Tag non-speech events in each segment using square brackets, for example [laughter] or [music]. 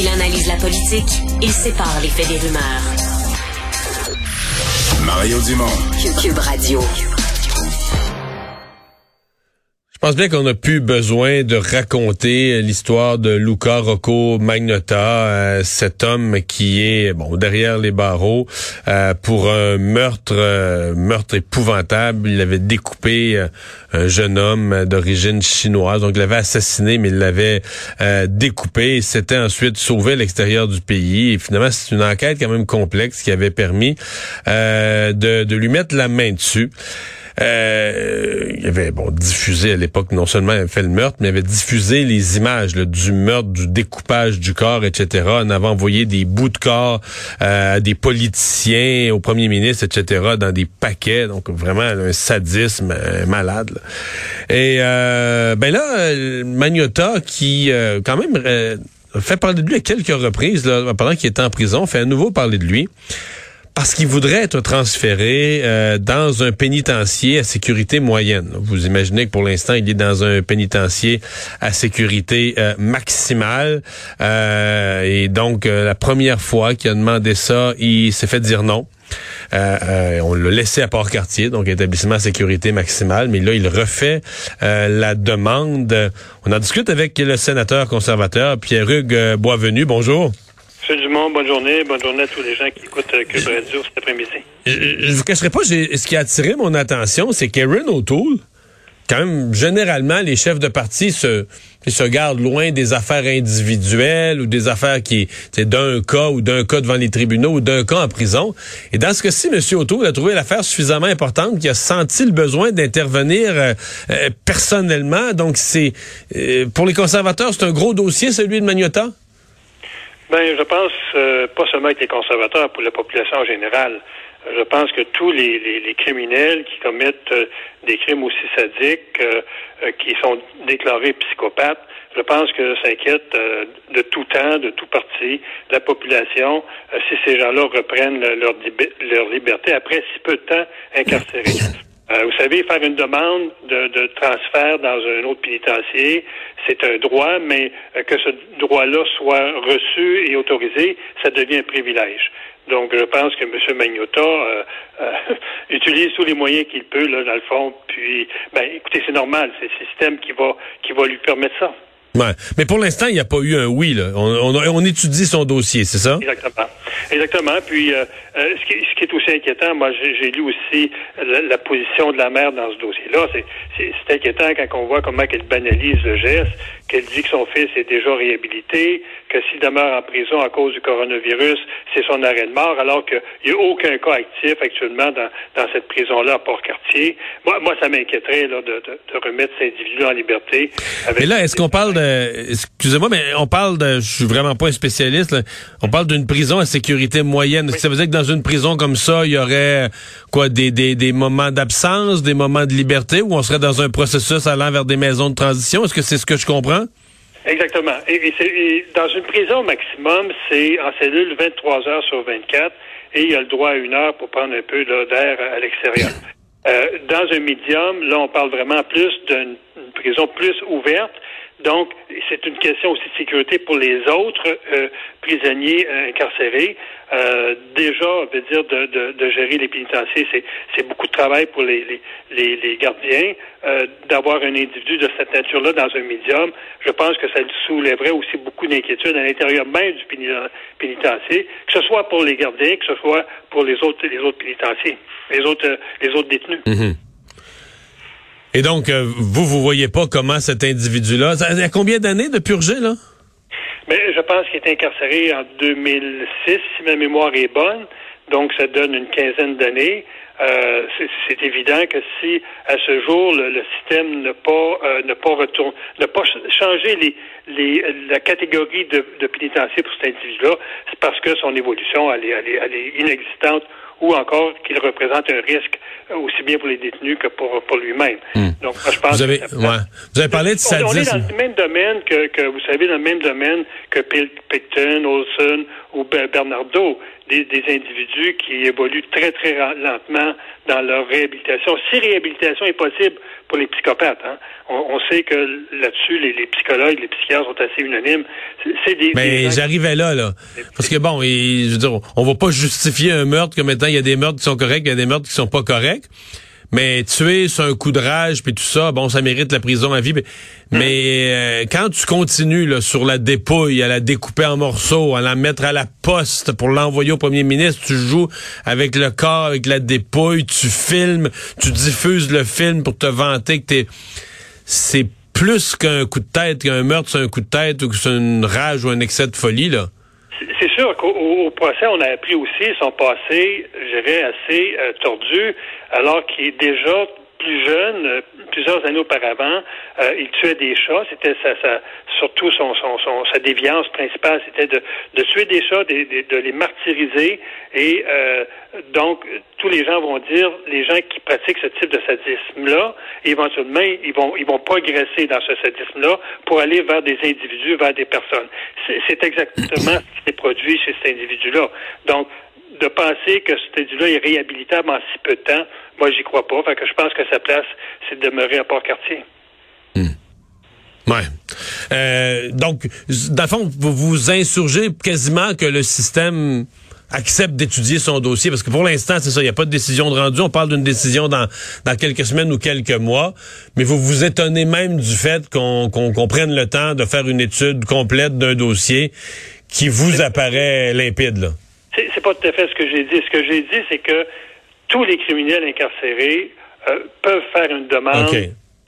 Il analyse la politique, il sépare les faits des rumeurs. Mario Dumont. Cube Radio. Je pense bien qu'on n'a plus besoin de raconter l'histoire de Luca Rocco Magnota, euh, cet homme qui est bon derrière les barreaux euh, pour un meurtre, euh, meurtre épouvantable. Il avait découpé un jeune homme d'origine chinoise, donc il l'avait assassiné, mais il l'avait découpé. S'était ensuite sauvé à l'extérieur du pays. Et finalement, c'est une enquête quand même complexe qui avait permis de, de lui mettre la main dessus. Euh, il avait bon diffusé à l'époque non seulement il avait fait le meurtre, mais il avait diffusé les images du meurtre, du découpage du corps, etc. On avait envoyé des bouts de corps euh, à des politiciens, au premier ministre, etc. dans des paquets. Donc vraiment un sadisme euh, malade. Et ben là, Magnota qui quand même fait parler de lui à quelques reprises là, pendant qu'il était en prison, fait à nouveau parler de lui parce qu'il voudrait être transféré euh, dans un pénitencier à sécurité moyenne. Vous imaginez que pour l'instant, il est dans un pénitencier à sécurité euh, maximale. Euh, et donc, la première fois qu'il a demandé ça, il s'est fait dire non. on l'a laissé à Port-Cartier, donc établissement à sécurité maximale, mais là, il refait la demande. On en discute avec le sénateur conservateur Pierre-Hugues Boisvenu. Bonjour. Bonne journée. Bonne journée à tous les gens qui écoutent euh, Cube Radio cet après-midi. Je ne vous cacherai pas, ce qui a attiré mon attention, c'est qu'Aaron O'Toole, quand même, généralement, les chefs de parti se, se gardent loin des affaires individuelles ou des affaires qui, c'est d'un cas ou d'un cas devant les tribunaux ou d'un cas en prison. Et dans ce cas-ci, M. O'Toole a trouvé l'affaire suffisamment importante qu'il a senti le besoin d'intervenir euh, euh, personnellement. Donc, c'est, pour les conservateurs, c'est un gros dossier, celui de Magnota? Ben, je pense euh, pas seulement avec les conservateurs, pour la population en générale. Je pense que tous les, les, criminels qui commettent euh, des crimes aussi sadiques, euh, qui sont déclarés psychopathes, je pense que ça inquiète de tout temps, de tout parti, la population, si ces gens-là reprennent leur, leur liberté après si peu de temps incarcérés. [laughs] Euh, vous savez, faire une demande de, de, transfert dans un autre pénitencier, c'est un droit, mais euh, que ce droit-là soit reçu et autorisé, ça devient un privilège. Donc, je pense que M. Magnota euh, [laughs] utilise tous les moyens qu'il peut, là, dans le fond. Puis, ben, écoutez, c'est normal, c'est le système qui va qui va lui permettre ça. Mais pour l'instant, il n'y a pas eu un oui. Là. On, on, étudie son dossier, c'est ça? Exactement. Exactement. Puis, euh, euh, ce, qui, ce, qui, est aussi inquiétant, moi, j'ai lu aussi la, position de la mère dans ce dossier-là. C'est inquiétant quand on voit comment elle banalise le geste, qu'elle dit que son fils est déjà réhabilité, que s'il demeure en prison à cause du coronavirus, c'est son arrêt de mort, alors qu'il n'y a aucun cas actif actuellement dans, dans cette prison-là à Port-Cartier. Moi, moi, ça m'inquiéterait de, de, de, remettre cet individu en liberté. mais là, est-ce qu'on parle de... Excusez-moi, mais on parle de... Je suis vraiment pas un spécialiste. On parle d'une prison à sécurité moyenne. Est-ce que ça veut dire que dans une prison comme ça, il y aurait quoi des, des, des moments d'absence, des moments de liberté, ou on serait dans un processus allant vers des maisons de transition? Est-ce que c'est ce que je comprends? Exactement. Et, dans une prison maximum, c'est en cellule 23 heures sur 24 et il y a le droit à une heure pour prendre un peu d'air à l'extérieur. Euh, dans un médium, là, on parle vraiment plus d'une prison plus ouverte donc, c'est une question aussi de sécurité pour les autres euh, prisonniers euh, incarcérés. Euh, déjà, on veut dire de, de, de gérer les pénitenciers, c'est beaucoup de travail pour les, les, les gardiens. D'avoir un individu de cette nature-là dans un médium, je pense que ça soulèverait aussi beaucoup d'inquiétudes à l'intérieur même du pénitencier, que ce soit pour les gardiens, que ce soit pour les autres les autres pénitenciers, les autres les autres détenus. Mm-hmm. Et donc, euh, vous, vous voyez pas comment cet individu-là... Il a combien d'années de purger, là? Mais je pense qu'il est incarcéré en 2006, si ma mémoire est bonne. Donc, ça donne une quinzaine d'années. Euh, c'est évident que si à ce jour le, système n'a pas euh, pas retourne, n'a pas changé les, les, la catégorie de, de pénitencier pour cet individu-là, c'est parce que son évolution elle est, elle est, elle est inexistante ou encore qu'il représente un risque aussi bien pour les détenus que pour, pour lui-même. Hmm. Donc, moi, je pense vous avez, ouais. vous avez parlé de sadisme. On est dans le même domaine que, que, vous savez, dans le même domaine que Picton, Olson ou Bernardo. Des, individus qui évoluent très, très lentement dans leur réhabilitation. Si réhabilitation est possible pour les psychopathes, hein, on, sait que là-dessus, les, psychologues, les psychiatres sont assez unanimes. C'est des, Mais j'arrivais là, là. Parce que bon, je veux dire, on va pas justifier un meurtre comme étant il y a des meurtres qui sont corrects, il y a des meurtres qui sont pas corrects. Mais tuer sur un coup de rage puis tout ça, bon, ça mérite la prison à vie. Mais, euh, quand tu continues là, sur la dépouille, à la découper en morceaux, à la mettre à la poste pour l'envoyer au premier ministre, tu joues avec le corps, avec la dépouille, tu filmes, tu diffuses le film pour te vanter que t'es... C'est plus qu'un coup de tête, qu'un meurtre, c'est un coup de tête ou que c'est une rage ou un excès de folie, là. C'est sûr qu'au procès, on a appris aussi son passé, je dirais, assez euh, tordu, alors qu'il est déjà plus jeune, euh, plusieurs années auparavant, euh, il tuait des chats. C'était sa, surtout son, son, son, sa déviance principale, c'était de, de tuer des chats, de, de, les martyriser. Et euh, donc, tous les gens vont dire, les gens qui pratiquent ce type de sadisme-là, éventuellement, ils vont, ils vont progresser dans ce sadisme-là pour aller vers des individus, vers des personnes. C'est exactement ce qui s'est produit chez cet individu-là. Donc, de penser que cet individu-là est réhabilitable en si peu de temps, moi, j'y crois pas. Fait que je pense que sa place, c'est de demeurer à Port-Cartier. Hmm. Ouais. Euh, donc, dans le fond, vous vous insurgez quasiment que le système accepte d'étudier son dossier, parce que pour l'instant, c'est ça, il n'y a pas de décision de rendu. On parle d'une décision dans, dans quelques semaines ou quelques mois, mais vous vous étonnez même du fait qu'on qu'on prenne le temps de faire une étude complète d'un dossier qui vous apparaît limpide, là. C'est pas tout à fait ce que j'ai dit. Ce que j'ai dit, c'est que tous les criminels incarcérés euh, peuvent faire une demande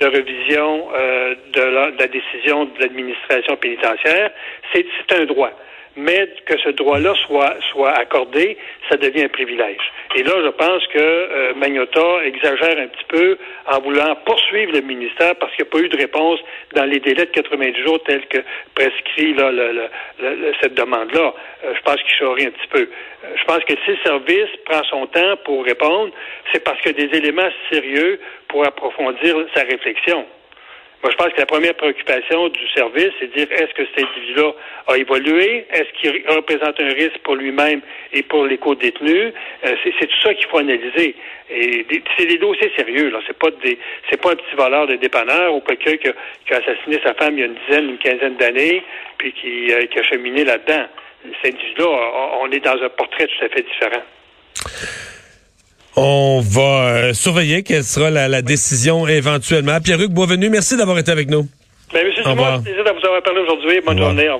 de révision euh, de, la, décision de l'administration pénitentiaire. C'est un droit mais que ce droit-là soit, soit accordé, ça devient un privilège. Et là, je pense que euh, Magnota exagère un petit peu en voulant poursuivre le ministère parce qu'il n'y a pas eu de réponse dans les délais de 90 jours tels que prescrit là, cette demande-là. Euh, je pense qu'il charrie un petit peu. Euh, je pense que si le service prend son temps pour répondre, c'est parce a des éléments sérieux pour approfondir sa réflexion. Moi, je pense que la première préoccupation du service, c'est de dire est-ce que cet individu-là a évolué, est-ce qu'il représente un risque pour lui-même et pour les co-détenus? Euh, c'est tout ça qu'il faut analyser. Et c'est des dossiers sérieux. Là, c'est pas des, c'est pas un petit voleur de dépanneur ou quelqu'un qui, a assassiné sa femme il y a une dizaine, une quinzaine d'années, puis qui, euh, qui a cheminé là-dedans. Cet individu-là, on est dans un portrait tout à fait différent. On va euh, surveiller quelle sera la, décision éventuellement. Pierre-Hugues Boisvenu, merci d'avoir été avec nous. Ben, monsieur plaisir de vous avoir parlé aujourd'hui. Bonne journée. Au revoir.